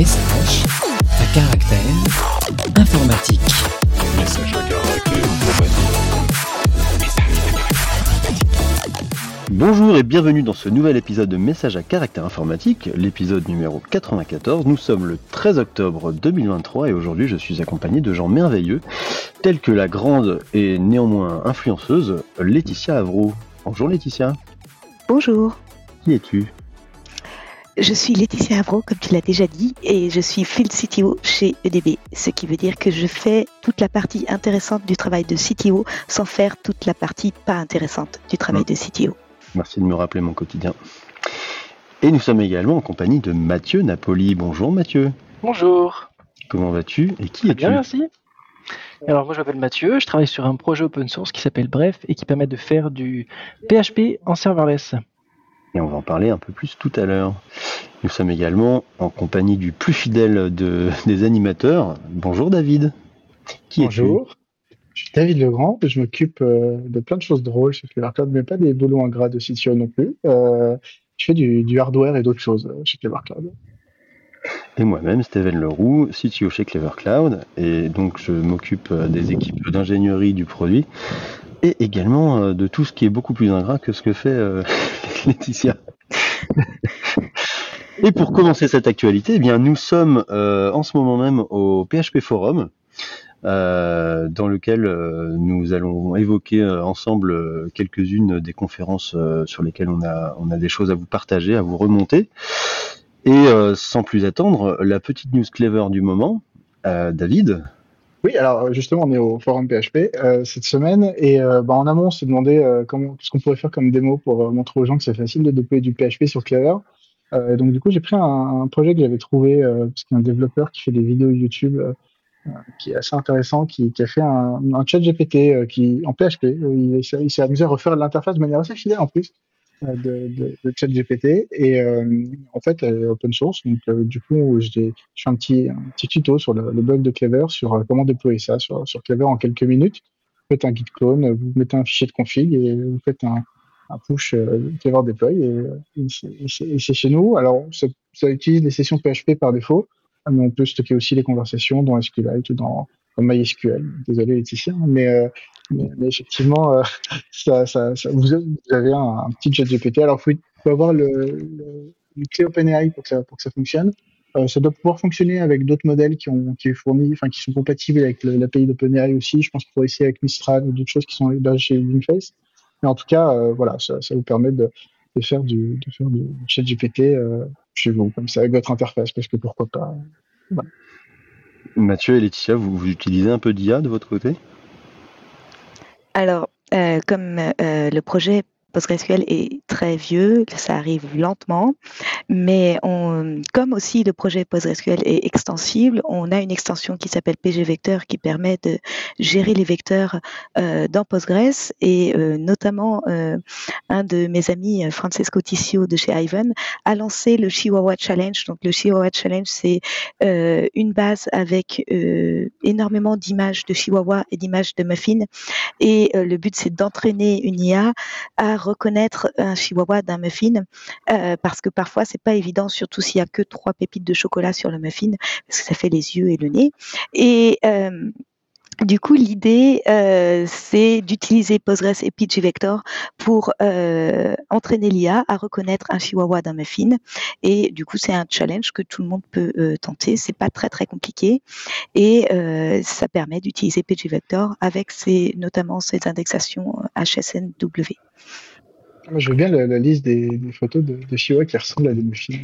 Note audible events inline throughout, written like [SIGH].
Message à caractère informatique. Message à caractère informatique. Bonjour et bienvenue dans ce nouvel épisode de Message à caractère informatique, l'épisode numéro 94. Nous sommes le 13 octobre 2023 et aujourd'hui je suis accompagné de gens merveilleux tels que la grande et néanmoins influenceuse Laetitia Avro. Bonjour Laetitia. Bonjour, Qui es-tu? Je suis Laetitia Avro, comme tu l'as déjà dit, et je suis Field CTO chez EDB, ce qui veut dire que je fais toute la partie intéressante du travail de CTO sans faire toute la partie pas intéressante du travail de CTO. Merci de me rappeler mon quotidien. Et nous sommes également en compagnie de Mathieu Napoli. Bonjour Mathieu. Bonjour. Comment vas-tu et qui Très es-tu bien, merci. Alors moi je m'appelle Mathieu, je travaille sur un projet open source qui s'appelle Bref et qui permet de faire du PHP en serverless. Et on va en parler un peu plus tout à l'heure. Nous sommes également en compagnie du plus fidèle de- [LAUGHS] des animateurs. Bonjour David. Qui Bonjour, je suis David Legrand, je m'occupe euh, de plein de choses drôles chez Clevercloud, mais pas des boulots ingrats de CTO non plus. Euh, je fais du, du hardware et d'autres choses euh, chez Clevercloud. Et moi-même, Steven Leroux, CTO chez Clever Cloud. Et donc, je m'occupe des équipes d'ingénierie du produit et également de tout ce qui est beaucoup plus ingrat que ce que fait [LAUGHS] Laetitia. et pour commencer cette actualité, eh bien, nous sommes euh, en ce moment même au PHP Forum. euh, dans lequel euh, nous allons évoquer ensemble quelques-unes des conférences sur lesquelles on a, on a des choses à vous partager, à vous remonter. Et sans plus attendre, la petite news clever du moment, David. Oui, alors justement, on est au forum PHP euh, cette semaine et euh, bah, en amont, on s'est demandé euh, comment, ce qu'on pourrait faire comme démo pour euh, montrer aux gens que c'est facile de déployer du PHP sur Clever. Euh, donc du coup, j'ai pris un, un projet que j'avais trouvé euh, parce qu'il y a un développeur qui fait des vidéos YouTube euh, euh, qui est assez intéressant, qui, qui a fait un, un chat GPT euh, qui en PHP. Euh, il s'est il s'est amusé à refaire l'interface de manière assez fidèle en plus euh, de, de, de chat GPT et euh, en fait elle est open source. Donc euh, du coup, j'ai je fais un petit, un petit tuto sur le, le bug de Clever sur euh, comment déployer ça sur, sur Clever en quelques minutes. Vous faites un git clone, vous mettez un fichier de config et vous faites un, push euh, Clever deploy et, euh, c'est- chez nous. Alors ça utilise les sessions PHP par défaut, mais on peut stocker aussi les conversations dans SQLite ou dans, dans MySQL. Désolé Laetitia, mais, euh, effectivement, euh, [LAUGHS] ça, vous, avez- un, petit chat GPT. Alors il faut, avoir une clé OpenAI pour que ça, fonctionne. Euh, ça doit pouvoir fonctionner avec d'autres modèles qui ont qui est fourni, enfin qui sont compatibles avec l'API d'OpenAI aussi. Je pense qu'il faut essayer avec Mistral ou d'autres choses qui sont hébergées chez Wingface. Mais en tout cas, voilà, ça, vous permet de, faire du chat GPT chez vous, comme ça, avec votre interface, parce que pourquoi pas. Mathieu et Laetitia, vous, utilisez un peu d'IA de votre côté? Alors, euh, comme euh, le projet PostgreSQL est très vieux, ça arrive lentement, mais comme aussi le projet PostgreSQL est extensible, on a une extension qui s'appelle PG Vector qui permet de gérer les vecteurs euh, dans Postgres et euh, notamment euh, un de mes amis, Francesco Tissio de chez Ivan, a lancé le Chihuahua Challenge. Donc le Chihuahua Challenge, c'est une base avec énormément d'images de Chihuahua et d'images de muffins et le but, c'est d'entraîner une IA à reconnaître un chihuahua d'un muffin, euh, parce que parfois, c'est pas évident, surtout s'il y a que trois pépites de chocolat sur le muffin, parce que ça fait les yeux et le nez. Et euh, du coup, l'idée, euh, c'est d'utiliser Postgres et pgvector pour entraîner l'IA à reconnaître un chihuahua d'un muffin. Et du coup, c'est un challenge que tout le monde peut tenter. C'est pas très très compliqué et ça permet d'utiliser pgvector avec notamment ses indexations HSNW. Moi, je veux bien la, la liste des, des photos de, de Chihuahua qui ressemblent à des muffins.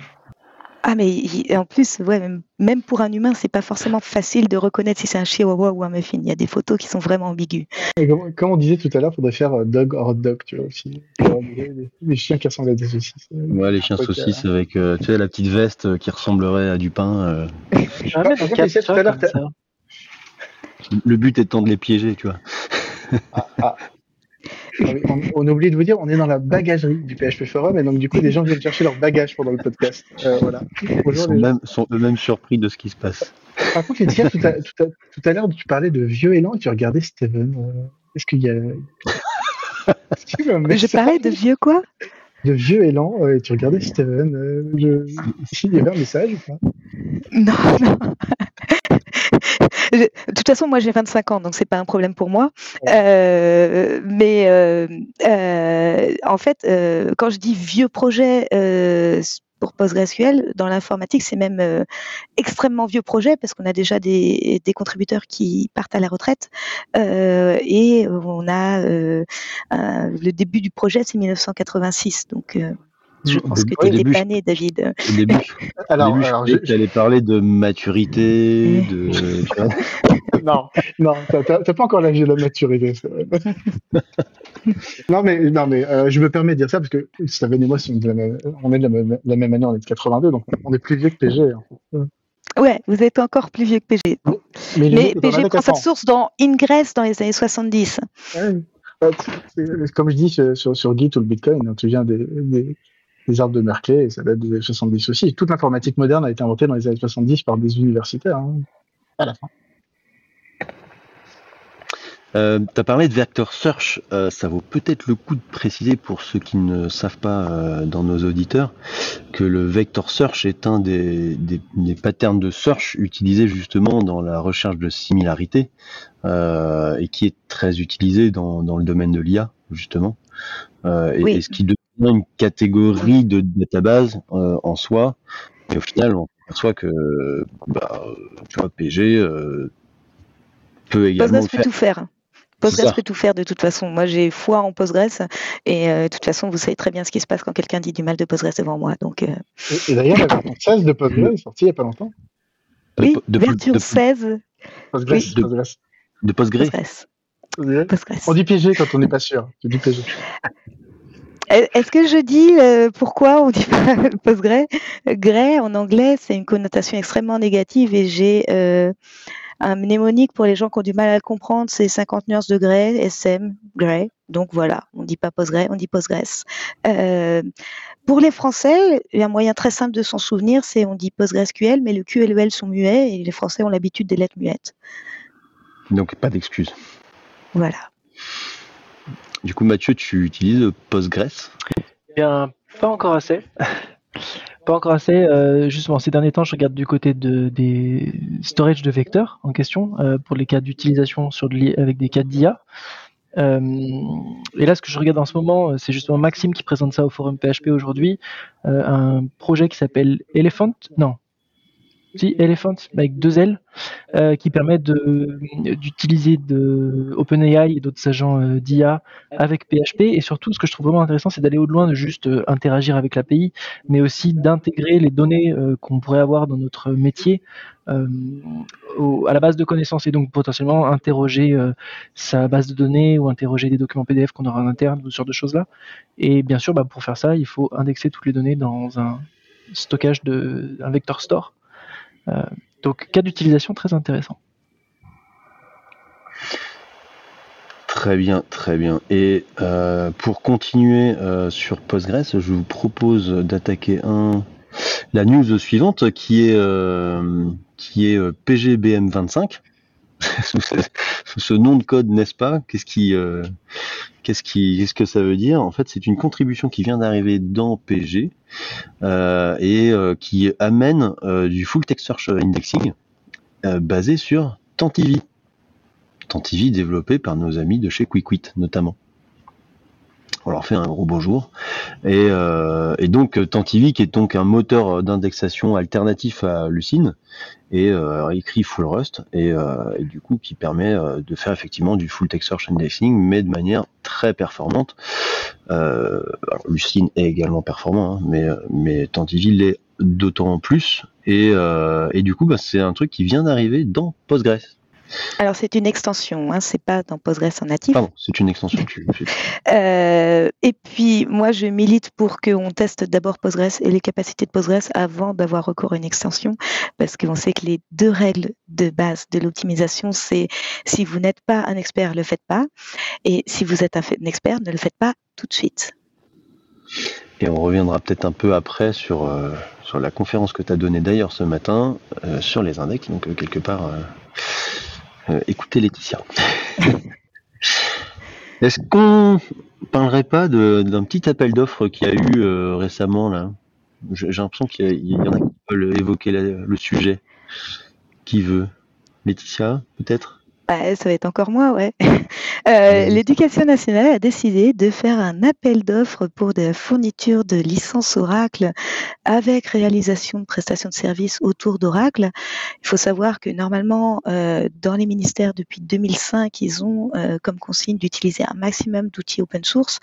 Ah mais il- en plus, ouais, même, même pour un humain, c'est pas forcément facile de reconnaître si c'est un chihuahua ou un muffin. Il y a des photos qui sont vraiment ambiguës. Comme, comme on disait tout à l'heure, il faudrait faire euh, dog or dog, tu vois aussi. Des chiens qui ressemblent à des saucisses. Ouais, les chiens saucisses avec euh, tu sais, la petite veste euh, qui ressemblerait à du pain. euh. Fait, Laetitia, tout à l'heure. Le but étant de les piéger, tu vois. Ah oui, On, oublié de vous dire, on est dans la bagagerie du PHP Forum et donc du coup, des gens viennent chercher leur bagage pendant le podcast. Euh, voilà. Ils sont, les même, sont eux-mêmes surpris de ce qui se passe. Par contre, Laetitia, tout à, tout, à, tout à l'heure, tu parlais de vieux élan et tu regardais Steven. Euh, Est-ce qu'il y a. Est-ce qu'il y a un Je parlais de vieux quoi? De vieux élan euh, et tu regardais Steven. euh, je... Il y avait un message ou pas? Non, non. De toute façon, moi j'ai 25 ans, donc c'est pas un problème pour moi. Euh, mais euh, euh, en fait, euh, quand je dis vieux projet euh, pour PostgreSQL, dans l'informatique, c'est même euh, extrêmement vieux projet parce qu'on a déjà des, des contributeurs qui partent à la retraite euh, et on a euh, le début du projet, c'est 1986. Donc, euh, je Au pense que tu au n'étais début, pas je- né, David. Au début, Alors, [LAUGHS] début, alors, je- allais parler de maturité, de. [LAUGHS] non, non, t'as- pas encore l'âge de la maturité. [LAUGHS] non, mais, non, mais euh, je me permets de dire ça parce que Steven et moi, on est de la même, on est de la même, la même année, on est de 82, donc on est plus vieux que PG. hein. Ouais, vous êtes encore plus vieux que PG. Mais, PG prend sa 4 ans. source dans Ingress dans les années 70. Ouais. Comme je dis sur, sur, sur Git ou le Bitcoin, hein, tu viens des, des, des arbres de Merkley et ça date des années 70 aussi. Toute l'informatique moderne a été inventée dans les années 70 par des universitaires. hein, à la fin. Euh, tu as parlé de Vector Search, euh, ça vaut peut-être le coup de préciser pour ceux qui ne savent pas euh, dans nos auditeurs que le Vector Search est un des, des, des patterns de search utilisés justement dans la recherche de similarité euh, et qui est très utilisé dans, dans le domaine de l'IA justement euh, et, Oui. et ce qui devient une catégorie de database euh, en soi et au final on perçoit que bah, tu vois PG euh, peut également Postgres peut tout faire. Postgres peut tout faire de toute façon. Moi, j'ai foi en Postgres et euh, de toute façon, vous savez très bien ce qui se passe quand quelqu'un dit du mal de Postgres devant moi. Donc, euh, Et, et d'ailleurs, la version 16 de Postgres est sortie il n'y a pas longtemps. Oui, de, version de- 16 Postgres, Oui. De- Postgres. de Postgre. Postgres. Postgres. Postgres. On dit PG quand on n'est pas sûr. Tu dis PG. [LAUGHS] Est-ce que je dis euh, pourquoi on dit pas [LAUGHS] Postgre Grey? En anglais, c'est une connotation extrêmement négative et j'ai euh, un mnémonique pour les gens qui ont du mal à le comprendre, c'est 50 nuances de grey, SM, grey. Donc voilà, on dit pas Postgre, on dit Postgres. Euh, pour les Français, il y a un moyen très simple de s'en souvenir, c'est on dit PostgreSQL, mais le Q et le L sont muets et les Français ont l'habitude des lettres muettes. Donc pas d'excuses. Voilà. Du coup, Mathieu, tu utilises Postgres. Eh Bien, pas encore assez. [LAUGHS] pas encore assez. euh, justement, ces derniers temps, je regarde du côté de, des storage de vecteurs en question euh, pour les cas d'utilisation avec des cas d'IA. Euh, et là, ce que je regarde en ce moment, c'est justement Maxime qui présente ça au forum PHP aujourd'hui, un projet qui s'appelle Elephant. Non. Si, Elephant, avec deux L, euh, qui permet d'utiliser OpenAI et d'autres agents euh, d'IA avec PHP. Et surtout, ce que je trouve vraiment intéressant, c'est d'aller au-delà de juste euh, interagir avec l'API, mais aussi d'intégrer les données qu'on pourrait avoir dans notre métier à la base de connaissances et donc potentiellement interroger sa base de données ou interroger des documents PDF qu'on aura en interne ou ce genre de choses-là. Et bien sûr, bah, pour faire ça, il faut indexer toutes les données dans un stockage de un vector store. Euh, donc, cas d'utilisation très intéressant. Très bien, très bien. Et euh, pour continuer euh, sur Postgres, je vous propose d'attaquer un la news suivante qui est euh, qui est euh, PGBM25 [LAUGHS] sous, ce, nom de code, n'est-ce pas? Qu'est-ce qui qu'est-ce que ça veut dire? En fait, c'est une contribution qui vient d'arriver dans PG euh, et euh, qui amène euh, du full text search indexing basé sur Tantivy. Tantivy développé par nos amis de chez QuickWit notamment. On leur fait un gros bonjour. Et, et donc Tantivy qui est donc un moteur d'indexation alternatif à Lucene et euh, écrit full Rust et, euh, et du coup qui permet euh, de faire effectivement du full text search indexing mais de manière très performante. Alors Lucene est également performant, hein, mais, mais l'est d'autant plus et, et du coup bah, c'est un truc qui vient d'arriver dans Postgres. Alors c'est une extension, hein, c'est pas dans Postgres en natif. Pardon, c'est une extension. Tu, [LAUGHS] Euh, et puis moi je milite pour qu'on teste d'abord Postgres et les capacités de Postgres avant d'avoir recours à une extension, parce qu'on sait que les deux règles de base de l'optimisation, c'est si vous n'êtes pas un expert, le faites pas, et si vous êtes un, expert, ne le faites pas tout de suite. Et on reviendra peut-être un peu après sur, euh, sur la conférence que tu as donnée d'ailleurs ce matin euh, sur les index. Donc, quelque part, euh, écoutez Laetitia. Est-ce qu'on parlerait pas d'un petit appel d'offres qu'il y a eu euh, récemment là? J'ai l'impression qu'il y, en a qui veulent évoquer le sujet. Qui veut? Laetitia, peut-être? Bah, ça va être encore moi, ouais. [LAUGHS] Euh. L'éducation nationale a décidé de faire un appel d'offres pour de la fourniture de licences Oracle avec réalisation de prestations de services autour d'Oracle. Il faut savoir que normalement, euh, dans les ministères depuis 2005, ils ont euh, comme consigne d'utiliser un maximum d'outils open source.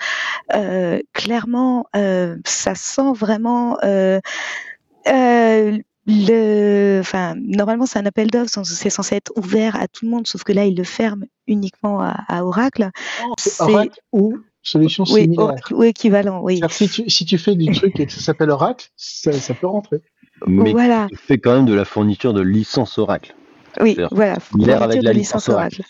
Euh, clairement, euh, ça sent vraiment euh, euh, le, enfin, normalement, c'est un appel d'offres, c'est censé être ouvert à tout le monde, sauf que là, ils le ferment uniquement à, à Oracle. Oracle ou solution Oui, similaire. Oracle ou équivalent, oui. Si tu, si tu fais du [LAUGHS] truc et que ça s'appelle Oracle, ça, ça peut rentrer. Mais Voilà, qui fait quand même de la fourniture de licence Oracle. oui, voilà. similaire fourniture avec la licence Oracle.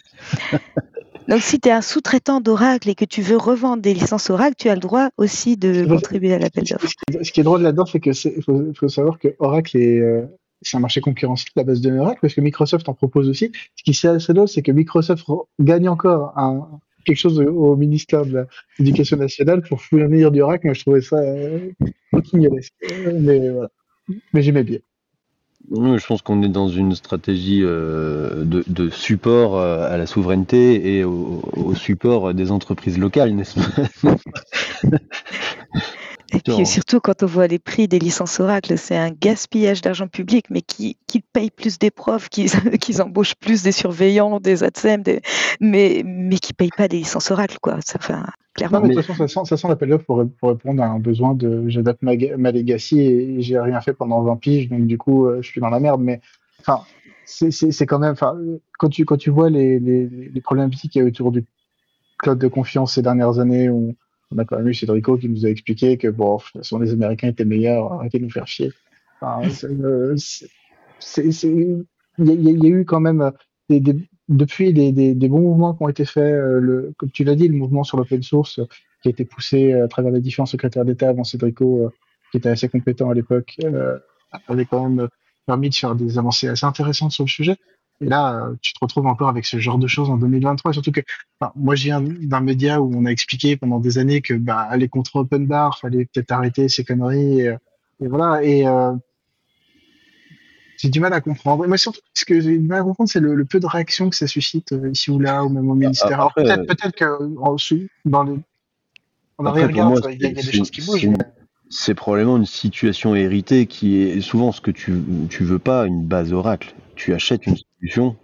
[LAUGHS] Donc, si tu es un sous-traitant d'Oracle et que tu veux revendre des licences Oracle, tu as le droit aussi de contribuer à l'appel d'offres. Ce qui est- drôle là-dedans, c'est que c'est, faut, faut savoir que Oracle est, euh, c'est un marché concurrentiel à la base de Oracle parce que Microsoft en propose aussi. Ce qui est assez drôle, c'est que Microsoft gagne encore un, quelque chose au, ministère de l'Éducation nationale pour fournir du Oracle. Moi, je trouvais ça euh. Euh, Mais voilà. Mais j'aimais bien. Je pense qu'on est dans une stratégie euh, de, support euh, à la souveraineté et au support des entreprises locales, n'est-ce pas? Et puis Genre. surtout quand on voit les prix des licences Oracle, c'est un gaspillage d'argent public, mais qui, qui paye plus des profs, qui, [LAUGHS] qui embauchent plus des surveillants, des ATSEM, des, mais, mais qui payent pas des licences Oracle, quoi. Ça, enfin, Non, clairement. mais de toute façon, ça sent, ça sent l'appel d'offres pour, pour répondre à un besoin de j'adapte ma, ma legacy et j'ai rien fait pendant 20 piges, donc du coup, euh, je suis dans la merde. Mais enfin, c'est- c'est c'est quand même, enfin, quand tu, quand tu vois les, les, les problématiques qu'il y a autour du cloud de confiance ces dernières années, où on a quand même eu Cédrico qui nous a expliqué que bon, de toute façon, les Américains étaient meilleurs, arrêtez de nous faire chier. Enfin, [LAUGHS] c'est, euh, il y, a- y eu quand même des, des- depuis des, bons mouvements qui ont été faits, euh, le, comme tu l'as dit, le mouvement sur l'open source euh, qui a été poussé euh, à travers les différents secrétaires d'État avant Cédrico, euh, qui était assez compétent à l'époque, euh, avait quand même permis de faire des avancées assez intéressantes sur le sujet. Et là, euh, tu te retrouves encore avec ce genre de choses en 2023. Surtout que, enfin, moi, je viens d'un média où on a expliqué pendant des années que, bah, aller contre Open Bar, fallait peut-être arrêter ces conneries. Et, euh, et voilà. Et euh, j'ai du mal à comprendre. Mais surtout, ce que j'ai du mal à comprendre, c'est le, le peu de réaction que ça suscite euh, ici ou là, ou même au ministère. Alors peut-être, peut-être que en dessous, dans les, pour arrière-garde, moi, il y a, des choses qui bougent. C'est probablement une situation héritée qui est souvent ce que tu, tu veux pas, une base Oracle. Tu achètes une solution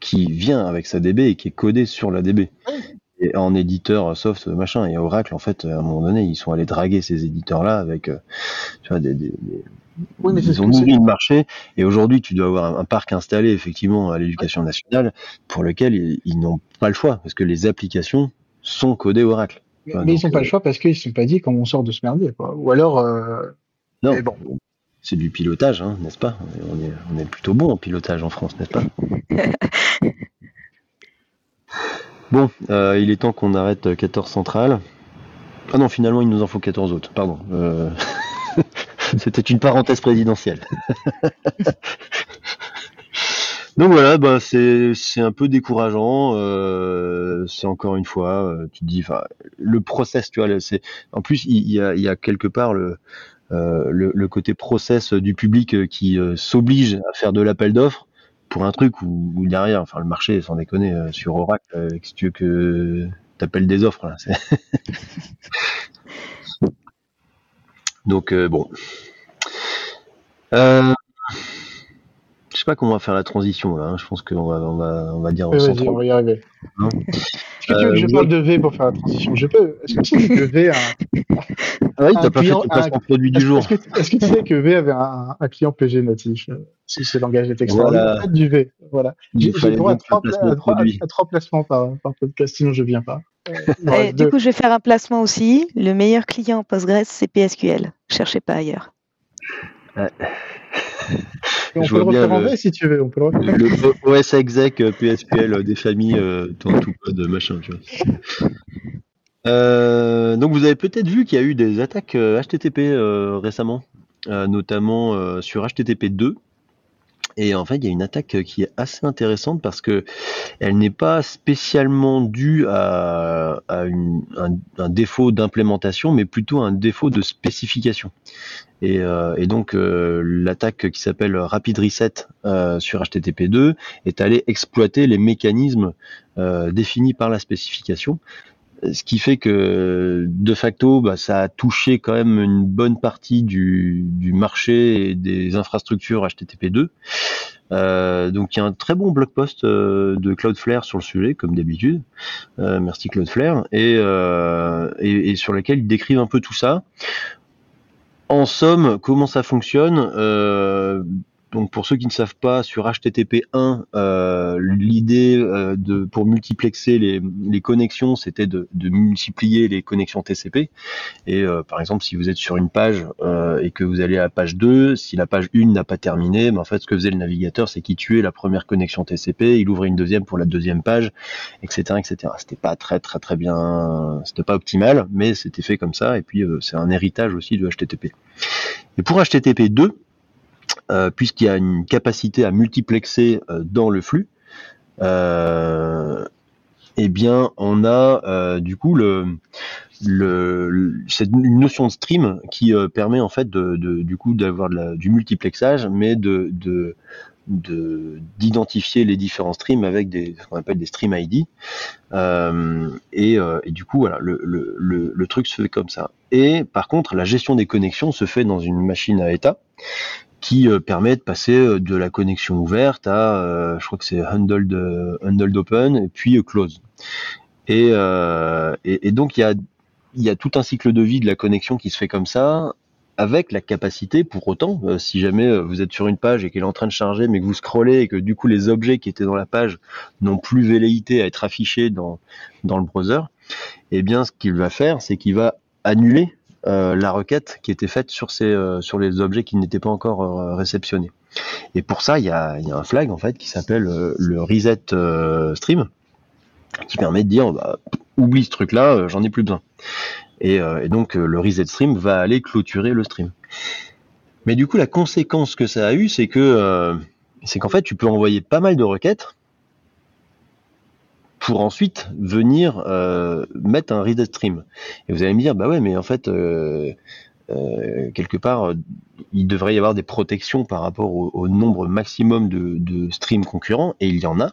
qui vient avec sa DB et qui est codée sur la DB. Et en éditeur soft, machin. Et Oracle, en fait, à un moment donné, ils sont allés draguer ces éditeurs-là avec, euh, tu vois, des, des- des- Oui, mais c'est ce ils ont nourri le marché. Et aujourd'hui, tu dois avoir un, un parc installé, effectivement, à l'éducation nationale, pour lequel ils, ils n'ont pas le choix, parce que les applications sont codées Oracle. Mais, Enfin, mais ils n'ont pas euh, le choix parce qu'ils ne se sont pas dit comment on sort de ce merdier. Quoi. Ou alors, euh, Non, Mais bon. c'est du pilotage, hein, n'est-ce pas? On est, on est plutôt bon en pilotage en France, n'est-ce pas? [LAUGHS] Bon, euh, il est temps qu'on arrête euh, 14 centrales. Ah non, finalement, il nous en faut 14 autres, pardon. Euh, [LAUGHS] C'était une parenthèse présidentielle. [LAUGHS] Donc voilà, bah c'est c'est un peu décourageant. euh, c'est encore une fois, euh, tu te dis, le process, tu vois, c'est en plus il, y a y a quelque part le euh, le, le côté process du public euh, qui euh, s'oblige à faire de l'appel d'offres pour un truc où, où derrière, enfin le marché, sans déconner, sur Oracle, si tu veux que t'appelles des offres là. [LAUGHS] Donc bon. Euh, sais pas comment on va faire la transition là. hein. Je pense qu'on va, on va, on va dire oui, vas-y, 130. on va y arriver. Hein Est-ce que tu veux que je Euh, parle de V pour faire la transition? Je peux. Est-ce que tu sais que V a un, Ah oui, t'as pas fait client- ton placement un- produit du jour. est-ce que, est-ce que tu sais que V avait un, un client PG natif euh, Si ce langage est extraordinaire. Voilà. Peut-être du V. Voilà. Il J'ai droit à trois, le placement à, trois, produit. à trois placements par, par podcast, sinon je viens pas. Euh, reste du coup, je vais faire un placement aussi. Le meilleur client Postgres, c'est PSQL. Cherchez pas ailleurs. Et on je peut le refaire en V si tu veux. On peut le refaire. le OS exec euh, PSQL euh, des familles, euh, tout, code machin, tu vois. Euh, donc vous avez peut-être vu qu'il y a eu des attaques HTTP euh, récemment, euh, notamment sur HTTP 2. Et en fait, il y a une attaque qui est assez intéressante parce que elle n'est pas spécialement due à, à un, défaut d'implémentation, mais plutôt un défaut de spécification. Et, euh, donc euh, l'attaque qui s'appelle Rapid Reset euh, sur HTTP2 est allée exploiter les mécanismes euh, définis par la spécification. Ce qui fait que de facto, bah, ça a touché quand même une bonne partie du, du marché et des infrastructures HTTP2. Euh, donc il y a un très bon blog post euh, de Cloudflare sur le sujet, comme d'habitude. Euh, merci Cloudflare, et, euh, et, et sur lequel ils décrivent un peu tout ça. En somme, comment ça fonctionne euh, donc pour ceux qui ne savent pas, sur HTTP1, euh, l'idée euh, de pour multiplexer les, les connexions, c'était de, de multiplier les connexions TCP. Et euh, par exemple, si vous êtes sur une page euh, et que vous allez à la page 2, si la page 1 n'a pas terminé, mais en fait ce que faisait le navigateur, c'est qu'il tuait la première connexion TCP, il ouvrait une deuxième pour la deuxième page, etc., etc. C'était pas très très très bien, c'était pas optimal, mais c'était fait comme ça. Et puis euh, c'est un héritage aussi de HTTP. Et pour HTTP 2, euh, puisqu'il y a une capacité à multiplexer euh, dans le flux, euh, eh bien, on a euh, du coup une notion de stream qui euh, permet en fait du coup d'avoir du multiplexage, mais de de- de- d'identifier les différents streams avec des ce qu'on appelle des stream ID. Euh, et, euh, du coup, voilà, le truc se fait comme ça. Et par contre, la gestion des connexions se fait dans une machine à état qui euh, permet de passer euh, de la connexion ouverte à, euh, je crois que c'est handled, handled open et puis close. Et, et, et donc il y a, y a tout un cycle de vie de la connexion qui se fait comme ça, avec la capacité, pour autant, euh, si jamais vous êtes sur une page et qu'elle est en train de charger, mais que vous scrollez et que du coup les objets qui étaient dans la page n'ont plus velléité à être affichés dans, dans le browser, eh bien ce qu'il va faire, c'est qu'il va annuler la requête qui était faite sur, ces, euh, les objets qui n'étaient pas encore euh, réceptionnés. Et pour ça, il y a, un flag en fait qui s'appelle euh, le reset euh, stream, qui permet de dire bah, oublie ce truc-là, euh, j'en ai plus besoin. Et, euh, donc euh, le reset stream va aller clôturer le stream. Mais du coup, la conséquence que ça a eu, c'est que euh, c'est qu'en fait, tu peux envoyer pas mal de requêtes pour ensuite venir euh, mettre un reset stream. Et vous allez me dire, bah ouais, mais en fait, euh, euh, quelque part, il devrait y avoir des protections par rapport au, nombre maximum de, streams concurrents, et il y en a.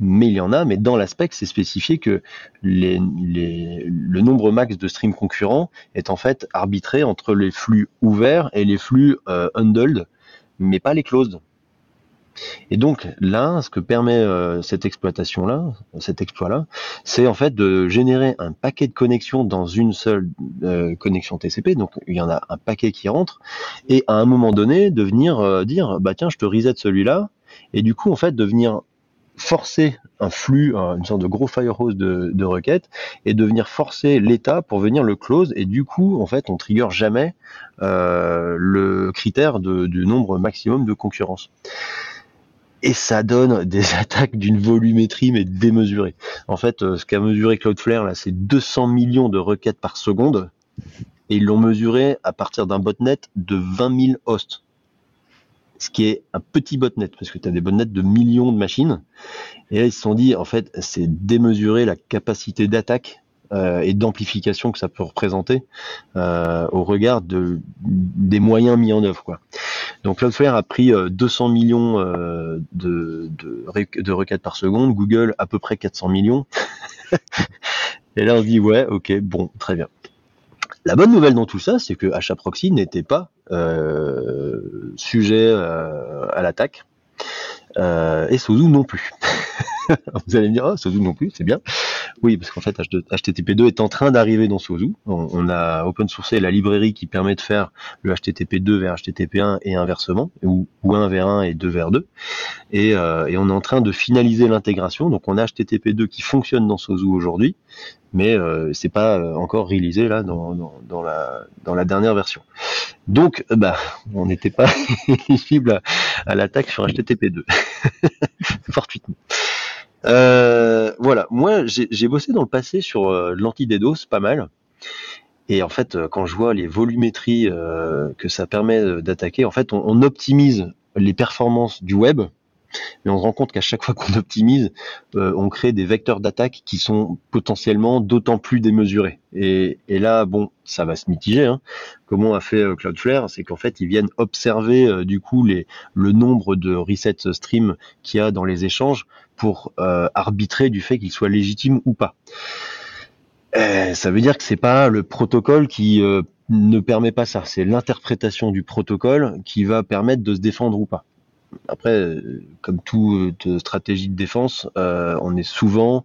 Mais il y en a, mais dans l'aspect, c'est spécifié que le nombre max de streams concurrents est en fait arbitré entre les flux ouverts et les flux handled, mais pas les closed. Et donc là, ce que permet euh, cette exploitation-là, cet exploit-là, c'est en fait de générer un paquet de connexions dans une seule euh, connexion TCP. Donc il y en a un paquet qui rentre, et à un moment donné, de venir euh, dire, bah tiens, je te reset celui-là, et du coup en fait de venir forcer un flux, un- une sorte de gros firehose de, de requêtes, et de venir forcer l'état pour venir le close, et du coup en fait on trigger jamais le critère de, du nombre maximum de concurrence et ça donne des [LAUGHS] attaques d'une volumétrie mais démesurée. En fait, euh, ce qu'a mesuré Cloudflare là, c'est 200 millions de requêtes par seconde, et ils l'ont mesuré à partir d'un botnet de 20 000 hosts. Ce qui est un petit botnet, parce que tu as des botnets de millions de machines. Et là, ils se sont dit, en fait, c'est démesurer la capacité d'attaque euh, et d'amplification que ça peut représenter euh, au regard de, des moyens mis en œuvre. Quoi. Donc Cloudflare a pris euh, 200 millions euh, de, requêtes par seconde, Google à peu près 400 millions. [LAUGHS] Et là on se dit ouais, ok, bon, très bien. La bonne nouvelle dans tout ça, c'est que HAProxy n'était pas euh, sujet euh, à l'attaque. Euh, et Sozu non plus. [LAUGHS] Vous allez me dire, oh, Sozu non plus, c'est bien. Oui, parce qu'en fait, HTTP2 est en train d'arriver dans Sozu. On, a open sourcé la librairie qui permet de faire le HTTP2 vers HTTP1 et inversement, ou, ou 1 vers 1 et 2 vers 2. Et, euh, et on est en train de finaliser l'intégration. Donc on a HTTP2 qui fonctionne dans Sozu aujourd'hui, mais euh, c'est pas euh, encore réalisé là dans la dernière version. Donc, euh, bah, on n'était pas [LAUGHS] éligible à, à l'attaque sur HTTP2, [LAUGHS] fortuitement. Euh, voilà, moi j'ai bossé dans le passé sur euh, l'anti-DDoS pas mal. Et en fait, euh, quand je vois les volumétries euh, que ça permet euh, d'attaquer, en fait, on, on optimise les performances du web, mais on se rend compte qu'à chaque fois qu'on optimise, euh, on crée des vecteurs d'attaque qui sont potentiellement d'autant plus démesurés. Et, là, bon, ça va se mitiger. Hein. Comment a fait euh, Cloudflare C'est qu'en fait, ils viennent observer euh, du coup le nombre de resets stream qu'il y a dans les échanges pour arbitrer du fait qu'ils soient légitimes ou pas. Ça veut dire que c'est pas le protocole qui ne permet pas ça, c'est l'interprétation du protocole qui va permettre de se défendre ou pas. Après, comme toute stratégie de défense, euh, on est souvent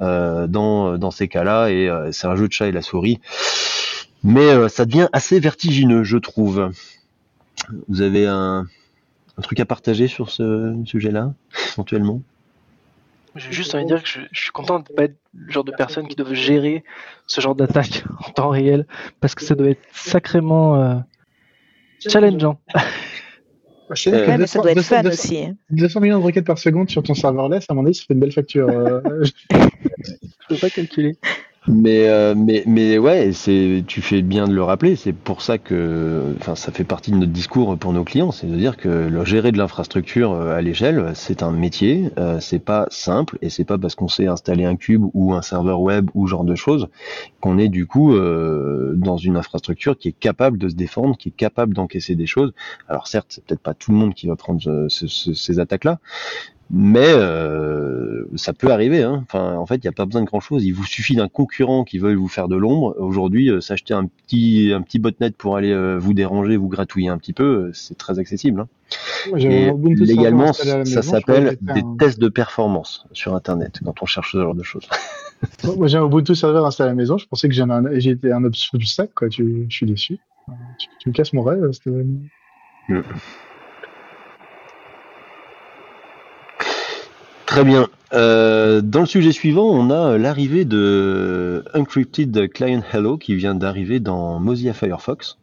euh, dans, dans ces cas-là et euh, c'est un jeu de chat et la souris. Mais euh, ça devient assez vertigineux, je trouve. Vous avez un, un truc à partager sur ce sujet-là, éventuellement? J'ai juste envie de dire que je, je suis content de pas être le genre de personne qui doit gérer ce genre d'attaque [LAUGHS] en temps réel parce que ça doit être sacrément euh, challengeant. [LAUGHS] Je sais Ouais, que mais ça 200, doit être 200, fun 200, aussi. hein. 200 millions de requêtes par seconde sur ton serverless, à mon avis, ça fait une belle facture. euh, [LAUGHS] Je peux pas calculer. Mais, euh, mais, mais ouais, c'est, tu fais bien de le rappeler. C'est pour ça que, enfin, ça fait partie de notre discours pour nos clients, c'est de dire que le gérer de l'infrastructure euh, à l'échelle, c'est un métier. Euh, c'est pas simple et c'est pas parce qu'on sait installer un cube ou un serveur web ou genre de choses qu'on est du coup euh, dans une infrastructure qui est capable de se défendre, qui est capable d'encaisser des choses. Alors certes, c'est peut-être pas tout le monde qui va prendre euh, ce- ce- ces attaques-là, mais euh, ça peut arriver. Hein. Enfin, en fait, il n'y a pas besoin de grand-chose. Il vous suffit d'un concurrent qui veuille vous faire de l'ombre. Aujourd'hui, euh, s'acheter un petit un petit botnet pour aller euh, vous déranger, vous gratouiller un petit peu, c'est très accessible. Hein. moi, Et légalement, ça s'appelle des un- tests de performance sur Internet quand on cherche ce genre de choses. [LAUGHS] Moi, j'ai un Ubuntu server installé à la maison. Je pensais que j'étais un obstacle, quoi. Tu... Je suis déçu. Tu, tu me casses mon rêve, Stéphane. Très bien. Euh, dans le sujet suivant, on a l'arrivée de Encrypted Client Hello qui vient d'arriver dans Mozilla Firefox,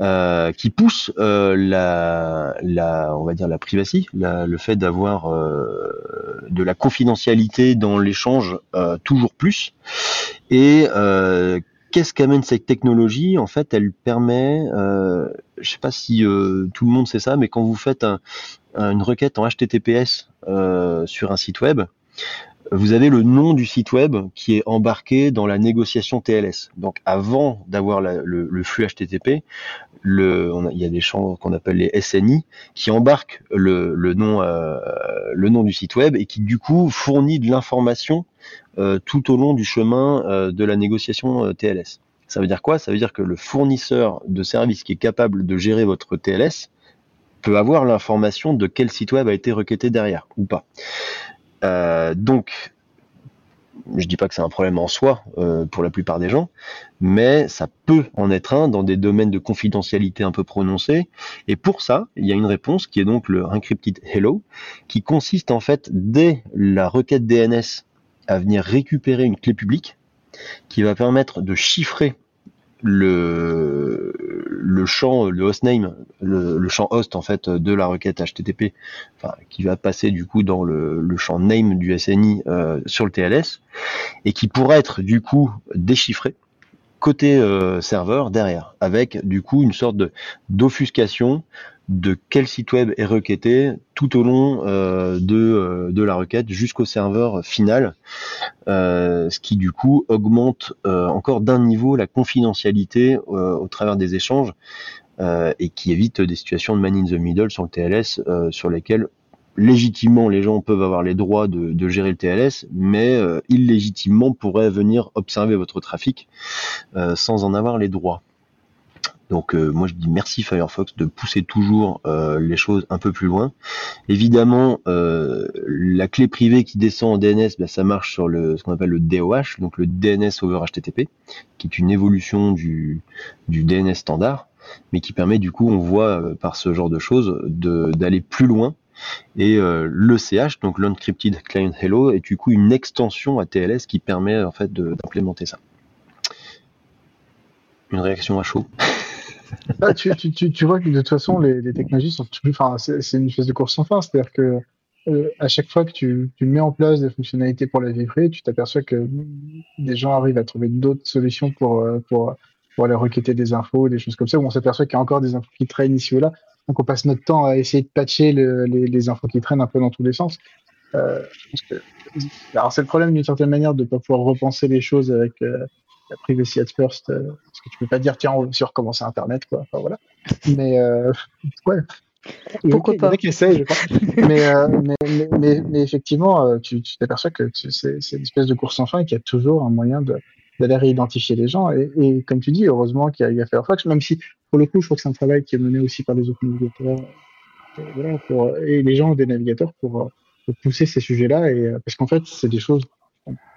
euh, qui pousse euh, la, la, on va dire la privacy, la- le fait d'avoir euh, de la confidentialité dans l'échange euh, toujours plus. Et euh, qu'est-ce qu'amène cette technologie? En fait, elle permet, euh, je sais pas si euh, tout le monde sait ça, mais quand vous faites un, un- une requête en HTTPS euh, sur un site web, vous avez le nom du site web qui est embarqué dans la négociation TLS. Donc avant d'avoir le, flux HTTP, il y a des champs qu'on appelle les SNI qui embarquent le, le nom, euh, le nom du site web et qui du coup fournit de l'information euh, tout au long du chemin euh, de la négociation TLS. Ça veut dire quoi? Ça veut dire que le fournisseur de service qui est capable de gérer votre TLS peut avoir l'information de quel site web a été requêté derrière ou pas. Euh, donc, je dis pas que c'est un problème en soi euh, pour la plupart des gens, mais ça peut en être un dans des domaines de confidentialité un peu prononcés. Et pour ça, il y a une réponse qui est donc le encrypted hello, qui consiste en fait dès la requête DNS à venir récupérer une clé publique qui va permettre de chiffrer le, le champ, le hostname, le, le champ host en fait de la requête HTTP, enfin, qui va passer du coup dans le, champ name du SNI euh, sur le TLS et qui pourra être du coup déchiffré côté euh, serveur derrière, avec du coup une sorte d'offuscation de quel site web est requêté tout au long euh, de, euh, de la requête jusqu'au serveur final, euh, ce qui du coup augmente encore d'un niveau la confidentialité au travers des échanges et qui évite des situations de man in the middle sur le TLS sur lesquelles légitimement les gens peuvent avoir les droits de, de gérer le TLS, mais illégitimement pourraient venir observer votre trafic sans en avoir les droits. Donc euh, moi je dis merci Firefox de pousser toujours euh, les choses un peu plus loin. Évidemment, euh, la clé privée qui descend en DNS, ben, ça marche sur le ce qu'on appelle le DOH, donc le DNS over HTTP, qui est une évolution du, DNS standard, mais qui permet du coup, on voit par ce genre de choses, d'aller plus loin. Et euh, l'ECH, donc l'Encrypted Client Hello, est du coup une extension à TLS qui permet en fait d'implémenter ça. Une réaction à chaud. Ah, tu, vois que de toute façon, les, les technologies sont. Enfin, c'est une espèce de course sans fin. C'est-à-dire que euh, à chaque fois que tu, mets en place des fonctionnalités pour la vie privée, tu t'aperçois que des gens arrivent à trouver d'autres solutions pour, euh, pour, pour aller requêter des infos, des choses comme ça, où on s'aperçoit qu'il y a encore des infos qui traînent ici ou là. Donc on passe notre temps à essayer de patcher le- les, infos qui traînent un peu dans tous les sens. Euh, Alors c'est le problème d'une certaine manière de ne pas pouvoir repenser les choses avec la privacy at first, euh, parce que tu peux pas dire tiens on va recommencer Internet quoi. Enfin voilà. Mais euh, [LAUGHS] ouais. Il y a- Pourquoi il y a pas qui essayent, je pense. [LAUGHS] mais, euh, mais, mais, mais, mais effectivement, euh, tu t'aperçois que c'est une espèce de course sans fin et qu'il y a toujours un moyen d'aller réidentifier les gens. Et, et comme tu dis, heureusement qu'il y, a- il y a Firefox, même si pour le coup, je crois que c'est un travail qui est mené aussi par les autres navigateurs et, voilà, pour, et les gens des navigateurs pour, euh, pour pousser ces sujets-là. Et euh, parce qu'en fait, c'est des choses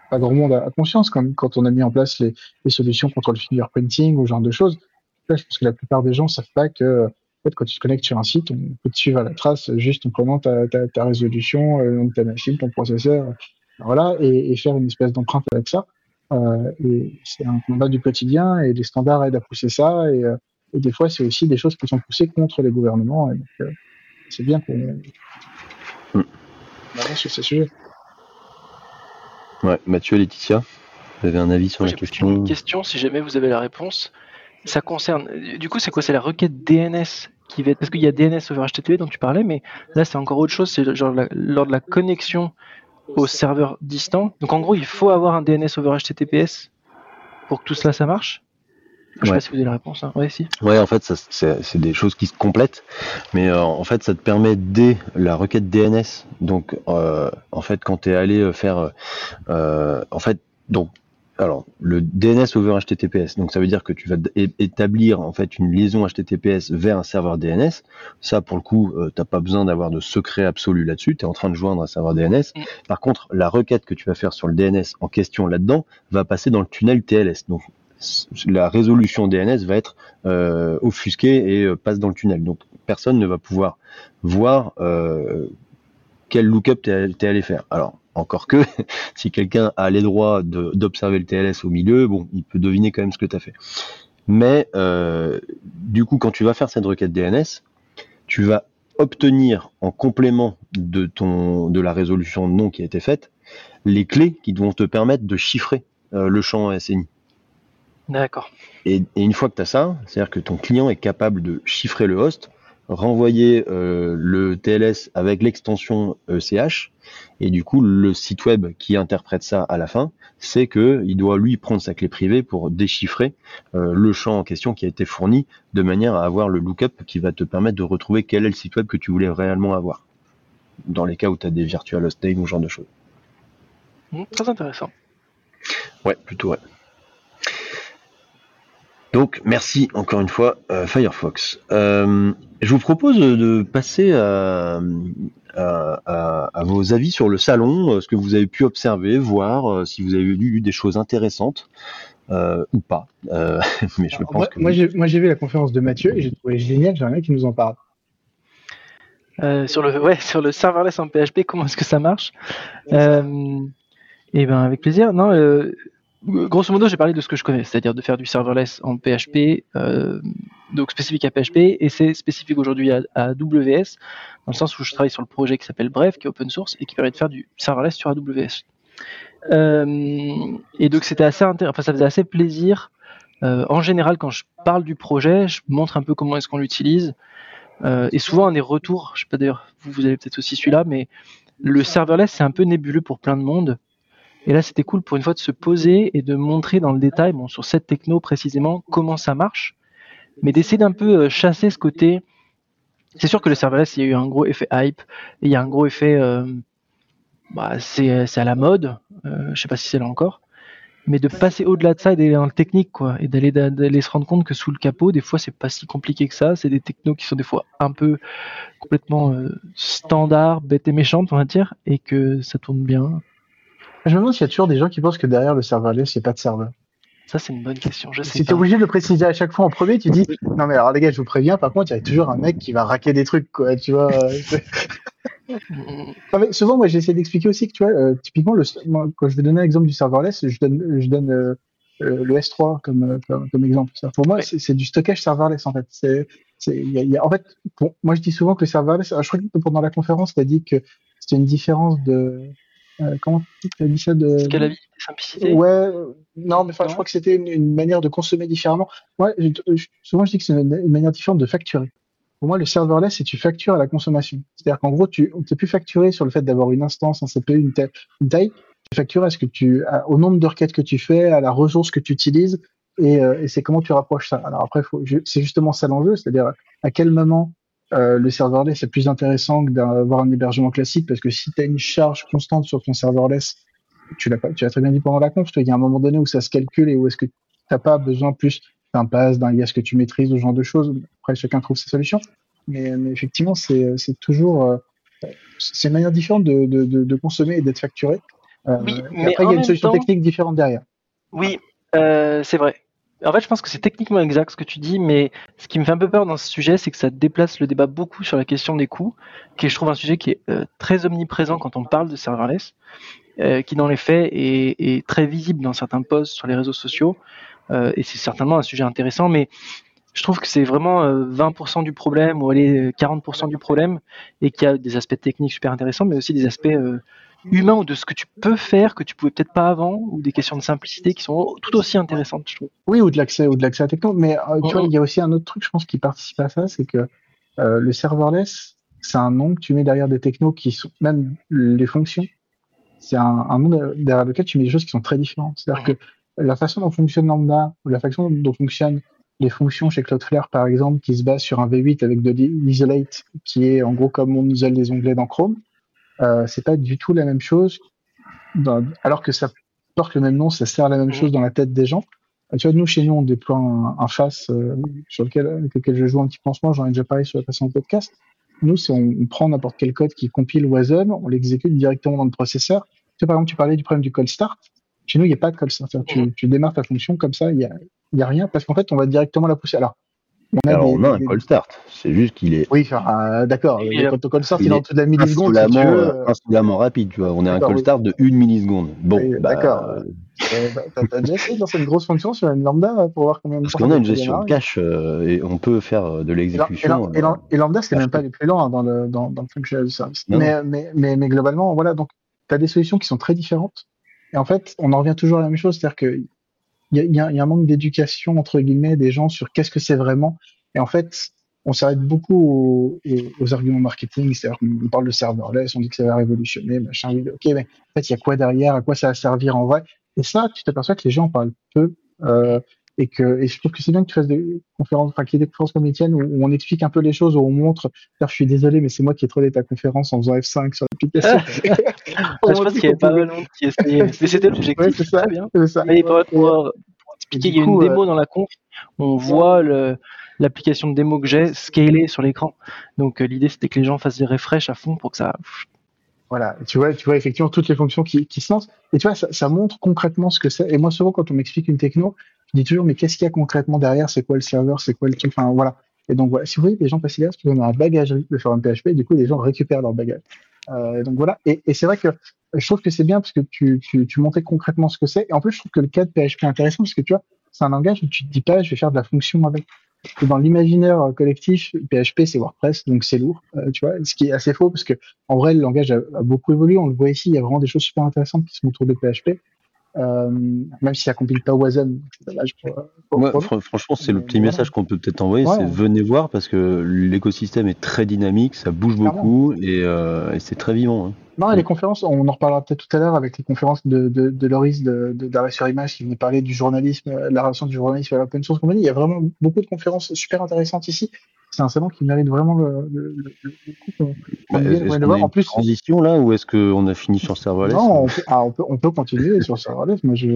pas grand monde a conscience comme quand on a mis en place les, les solutions contre le fingerprinting ou ce genre de choses. Là, je pense que la plupart des gens savent pas que en fait, quand tu te connectes sur un site, on peut te suivre à la trace juste en prenant ta, ta, ta résolution, euh, le nom de ta machine, ton processeur, voilà, et, et faire une espèce d'empreinte avec ça. Euh, et c'est un combat du quotidien et les standards aident à pousser ça. Et, euh, et des fois, c'est aussi des choses qui sont poussées contre les gouvernements. Et donc, euh, c'est bien qu'on Mm. avance sur ces sujets. Ouais, Mathieu et Laetitia, vous avez un avis sur Moi, la question une question, si jamais vous avez la réponse. Ça concerne. Du coup, c'est quoi? C'est la requête DNS qui va être. Parce qu'il y a DNS over HTTP dont tu parlais, mais là, c'est encore autre chose. C'est genre la- lors de la connexion au serveur distant. Donc, en gros, il faut avoir un DNS over HTTPS pour que tout cela, ça marche? Je sais Ouais. pas si vous avez la réponse. Hein. Ouais, si. Ouais, en fait, ça, c'est c'est des choses qui se complètent, mais euh, en fait, ça te permet dès la requête DNS. Donc, euh, en fait, quand tu es allé faire, euh, en fait, donc, alors, le DNS over HTTPS. Donc, ça veut dire que tu vas é- établir en fait une liaison HTTPS vers un serveur DNS. Ça, pour le coup, euh, t'as pas besoin d'avoir de secret absolu là-dessus. Tu es en train de joindre un serveur DNS. Mm. Par contre, la requête que tu vas faire sur le DNS en question là-dedans va passer dans le tunnel TLS. Donc, la résolution DNS va être euh, offusqué et euh, passe dans le tunnel. Donc personne ne va pouvoir voir euh, quel lookup t'es t'es allé faire. Alors encore que [LAUGHS] si quelqu'un a les droits d'observer le TLS au milieu, bon, il peut deviner quand même ce que tu as fait. Mais du coup, quand tu vas faire cette requête DNS, tu vas obtenir en complément de la résolution de nom qui a été faite les clés qui vont te permettre de chiffrer le champ SNI. D'accord. Et, et une fois que tu as ça, c'est-à-dire que ton client est capable de chiffrer le host, renvoyer euh, le TLS avec l'extension ECH, et du coup, le site web qui interprète ça à la fin, c'est que il doit lui prendre sa clé privée pour déchiffrer euh, le champ en question qui a été fourni, de manière à avoir le lookup qui va te permettre de retrouver quel est le site web que tu voulais réellement avoir. Dans les cas où tu as des virtual host names ou ce genre de choses. Hmm, très intéressant. Ouais, plutôt ouais. Donc merci encore une fois euh, Firefox. Euh, je vous propose de passer à, à- à- à vos avis sur le salon, euh, ce que vous avez pu observer, voir euh, si vous avez vu des choses intéressantes euh, ou pas. Euh, [LAUGHS] mais je Alors, pense moi, que moi, j'ai moi, j'ai vu la conférence de Mathieu et j'ai trouvé génial. J'aimerais qu'il nous en parle. Euh, sur le ouais sur le serverless en PHP, comment est-ce que ça marche? Euh, Eh ben avec plaisir. Non, euh, grosso modo, j'ai parlé de ce que je connais, c'est-à-dire de faire du serverless en PHP, euh, donc spécifique à PHP, et c'est spécifique aujourd'hui à, AWS, dans le sens où je travaille sur le projet qui s'appelle Bref, qui est open source et qui permet de faire du serverless sur AWS. Euh, et donc c'était assez intéressant, enfin ça faisait assez plaisir. Euh, en général, quand je parle du projet, je montre un peu comment est-ce qu'on l'utilise. Euh, et souvent, un des retours, je sais pas d'ailleurs, vous, vous avez peut-être aussi celui-là, mais le serverless, c'est un peu nébuleux pour plein de monde. Et là, c'était cool pour une fois de se poser et de montrer dans le détail, bon, sur cette techno précisément, comment ça marche, mais d'essayer d'un peu euh, chasser ce côté. C'est sûr que le serverless, il y a eu un gros effet hype, et il y a un gros effet, euh, bah, c'est c'est à la mode, euh, je sais pas si c'est là encore, mais de passer au-delà de ça et d'aller dans le technique, quoi, et d'aller se rendre compte que sous le capot, des fois, c'est pas si compliqué que ça, c'est des technos qui sont des fois un peu complètement euh, standards, bêtes et méchantes, on va dire, et que ça tourne bien. Je me demande s'il y a toujours des gens qui pensent que derrière le serverless, il n'y a pas de serveur. Ça, c'est une bonne question. Je sais Si t'es pas. obligé de le préciser à chaque fois en premier, tu dis [LAUGHS] non mais alors les gars, je vous préviens. Par contre, il y a toujours un mec qui va raquer des trucs, quoi. Tu vois. [LAUGHS] Ah, mais souvent, moi, j'essaie d'expliquer aussi que tu vois, euh, typiquement, le, moi, quand je vais donner l'exemple du serverless, je donne, je donne euh, euh, le S3 comme, euh, comme, comme exemple. Ça, Pour moi, Ouais. c'est du stockage serverless en fait. C'est, c'est, il y a, il y a- en fait, pour- moi, je dis souvent que le serverless. je crois que pendant la conférence, tu as dit que c'était une différence de euh, comment tu as dit ça de Scalabilité, simplicité. Ouais, euh, non, mais enfin, je crois que c'était une, une manière de consommer différemment. Ouais, je- souvent je dis que c'est une, une manière différente de facturer. pour moi, le serverless, c'est tu factures à la consommation. C'est-à-dire qu'en gros, tu n'es plus facturé sur le fait d'avoir une instance, un CPU, une, taille, une taille. Tu factures à ce que tu, à- au nombre de requêtes que tu fais, à la ressource que tu utilises, et, euh, et c'est comment tu rapproches ça. Alors après, c'est justement ça l'enjeu, c'est-à-dire à quel moment euh, le serverless est plus intéressant que d'avoir un hébergement classique, parce que si tu as une charge constante sur ton serverless, tu l'as pas, tu l'as très bien dit pendant la conf, il y a un moment donné où ça se calcule et où est-ce que tu n'as pas besoin plus d'un pass, d'un IAS que tu maîtrises, ce genre de choses. Après, chacun trouve ses solutions. Mais, mais effectivement, c'est toujours euh, c'est une manière différente de, de, de, de consommer et d'être facturé. Euh, Oui, mais après, il y a une solution temps- technique différente derrière. Oui, euh, c'est vrai. En fait, je pense que c'est techniquement exact ce que tu dis, mais ce qui me fait un peu peur dans ce sujet, c'est que ça déplace le débat beaucoup sur la question des coûts, qui est, je trouve, un sujet qui est euh, très omniprésent quand on parle de serverless, euh, qui dans les faits est, très visible dans certains posts sur les réseaux sociaux, euh, et c'est certainement un sujet intéressant, mais je trouve que c'est vraiment euh, 20% du problème, ou allez, 40% du problème, et qu'il y a des aspects techniques super intéressants, mais aussi des aspects humain ou de ce que tu peux faire que tu pouvais peut-être pas avant ou des questions de simplicité qui sont tout aussi intéressantes je trouve. Oui, ou de l'accès, ou de l'accès à la techno. Mais euh, tu vois, il y a aussi un autre truc, je pense, qui participe à ça, c'est que euh, le serverless, c'est un nom que tu mets derrière des technos qui sont, même les fonctions, c'est un, un nom de- derrière lequel tu mets des choses qui sont très différentes. C'est-à-dire que la façon dont fonctionne Lambda, ou la façon dont fonctionnent les fonctions chez Cloudflare, par exemple, qui se basent sur un V8 avec de l'isolate, qui est en gros comme on isole les onglets dans Chrome, euh, c'est pas du tout la même chose. alors que ça porte le même nom, ça sert la même chose dans la tête des gens. Euh, Tu vois, nous, chez nous, on déploie un, un FAS euh, sur lequel, avec lequel je joue un petit peu en ce moment, j'en ai déjà parlé sur la précédente podcast. Nous, c'est on, prend n'importe quel code qui compile Wasm, on l'exécute directement dans le processeur. Tu sais, par exemple, tu parlais du problème du call start. Chez nous, il n'y a pas de call start. Tu, tu démarres ta fonction comme ça, il n'y a, y a rien, parce qu'en fait, on va directement la pousser. Alors, on a Alors, des- on a un des- call start. C'est juste qu'il est Oui, enfin, euh, d'accord. Le protocole start, il il est en dessous de la milliseconde, si tu insolemment, veux. euh, insolemment rapide, tu vois. On est un call oui. start de une milliseconde. Bon, Oui, bah, d'accord. Euh, bah, T'as déjà essayé de lancer une grosse fonction sur une lambda pour voir combien de parce temps qu'on a une gestion de cache euh, et on peut faire euh, de Et, la- et, l'exécution. et, la- et lambda, c'est même pas les plus lents hein, dans le, dans, dans le functional du service. Non, Mais, mais, mais, mais globalement, voilà, donc tu as des solutions qui sont très différentes. Et en fait, on en revient toujours à la même chose, c'est-à-dire a, il y, a, il y a un manque d'éducation, entre guillemets, des gens sur qu'est-ce que c'est vraiment. Et en fait, on s'arrête beaucoup aux, aux- arguments marketing, c'est-à-dire qu'on parle de serverless, on dit que ça va révolutionner, machin, ok, mais en fait, il y a quoi derrière, à quoi ça va servir en vrai? Et ça, tu t'aperçois que les gens en parlent peu. Euh, et que et je trouve que c'est bien que tu fasses des conférences, enfin qu'il y ait des conférences comme les tiennes où, où on explique un peu les choses, où on montre. D'ailleurs, je suis désolé, mais c'est moi qui ai trollé ta conférence en faisant F5 sur l'application. [LAUGHS] je pense qu'il y avait pas mal de monde qui essayait mais c'était l'objectif Ouais, c'est ça. bien ça. mais pour, pour- pour expliquer il y a une coup, euh, démo dans la conf on voit le l'application de démo que j'ai scalée sur l'écran donc euh, l'idée c'était que les gens fassent des refresh à fond pour que ça Voilà, tu vois, tu vois effectivement toutes les fonctions qui, qui se lancent. Et tu vois, ça, ça montre concrètement ce que c'est. Et moi, souvent, quand on m'explique une techno, je dis toujours, mais qu'est-ce qu'il y a concrètement derrière? C'est quoi le serveur? C'est quoi le truc? Enfin, voilà. Et donc, voilà. Si vous voyez des gens passer derrière, c'est qu'on a un bagagerie de forum PHP, et du coup, les gens récupèrent leur bagage. Euh, donc, voilà. Et, et c'est vrai que je trouve que c'est bien parce que tu, tu, tu montrais concrètement ce que c'est. Et en plus, je trouve que le cas de PHP est intéressant parce que tu vois, c'est un langage où tu te dis pas, je vais faire de la fonction avec. Dans l'imaginaire collectif, PHP c'est WordPress, donc c'est lourd, euh, tu vois. Ce qui est assez faux parce que en vrai, le langage a, a beaucoup évolué. On le voit ici, il y a vraiment des choses super intéressantes qui sont autour de PHP. Euh, même si ça compile pas Wasm, c'est dommage pour, pour- Ouais, pour- fr- franchement, c'est le petit message qu'on peut peut-être envoyer, Ouais. c'est venez voir parce que l'écosystème est très dynamique, ça bouge beaucoup et, euh, et c'est très vivant. hein. Non, et les conférences, on en reparlera peut-être tout à l'heure avec les conférences de, de, de Loris de, de, d'Arrêt sur Image qui venait parler du journalisme, euh, la relation du journalisme à l'open source company. Il y a vraiment beaucoup de conférences super intéressantes ici. C'est un salon qui mérite vraiment le, le, le, le coup qu'on Bah, qu'on voir. une En plus, transition là ou est-ce qu'on a fini sur serverless non, on peut, ah, on peut, on peut continuer sur serverless. Moi, je,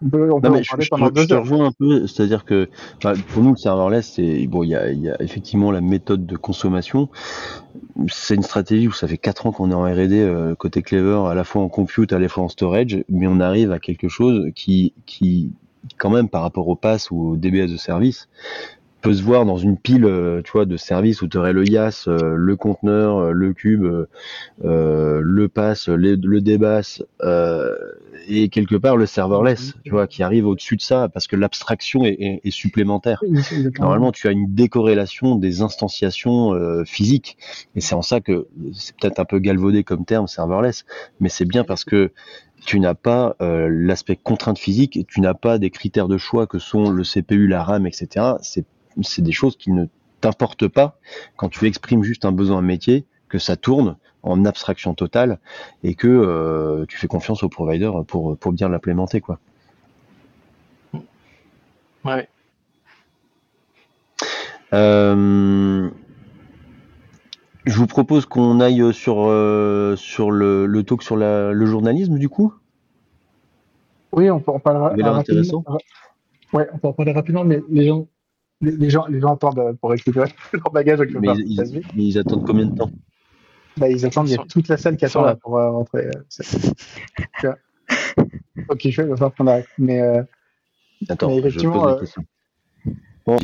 on peut, on Non, en mais je, parler je pendant te, je deux te heures. rejoins un peu, c'est-à-dire que bah, pour nous le serverless, c'est bon, il y a, il y a effectivement la méthode de consommation. C'est une stratégie où ça fait quatre ans qu'on est en R&D euh, côté Clever, à la fois en compute, à la fois en storage, mais on arrive à quelque chose qui, qui quand même par rapport au pass ou au DBS de service peut se voir dans une pile, euh, tu vois, de services où tu aurais le YAS, euh, le conteneur, euh, le cube, euh, le pass, le, le euh, et quelque part le serverless, tu vois, qui arrive au-dessus de ça parce que l'abstraction est, est- est supplémentaire. Oui. Normalement, tu as une décorrélation des instantiations euh, physiques, et c'est en ça que c'est peut-être un peu galvaudé comme terme serverless, mais c'est bien parce que tu n'as pas euh, l'aspect contrainte physique, et tu n'as pas des critères de choix que sont le CPU, la RAM, etc. C'est c'est des choses qui ne t'importe pas quand tu exprimes juste un besoin métier que ça tourne en abstraction totale et que euh, tu fais confiance au provider pour, pour bien l'implémenter quoi. Ouais. Euh, je vous propose qu'on aille sur, euh, sur le, le talk sur la, le journalisme du coup? Oui, on peut en parler rapidement. Ouais, on peut en parler rapidement, mais les gens, les, les gens, les gens attendent euh, pour récupérer [LAUGHS] leur bagage Mais part. ils, ils- ils attendent combien de temps? Bah, ils attendent, il y a toute la salle qui attend là, pour euh, rentrer. euh, c'est- tu vois. ok, je vais va falloir qu'on arrête. Mais, euh, Attends, Mais je effectivement, pose la euh. Bon,